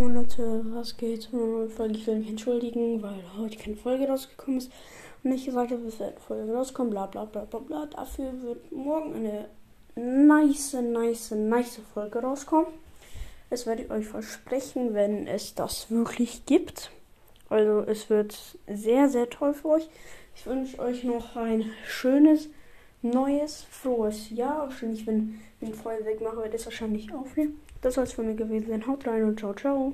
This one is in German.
Moin Leute, was geht? Folge, ich will mich entschuldigen, weil heute keine Folge rausgekommen ist und ich gesagt habe, es wird eine Folge rauskommen, bla bla bla bla bla. Dafür wird morgen eine nice, nice, nice Folge rauskommen. Das werde ich euch versprechen, wenn es das wirklich gibt. Also es wird sehr, sehr toll für euch. Ich wünsche euch noch ein schönes, neues, frohes Jahr. Wahrscheinlich, wenn ich den Feuer wegmache, wird es wahrscheinlich aufnehmen. Das soll es von mir gewesen sein. Haut rein und ciao, ciao.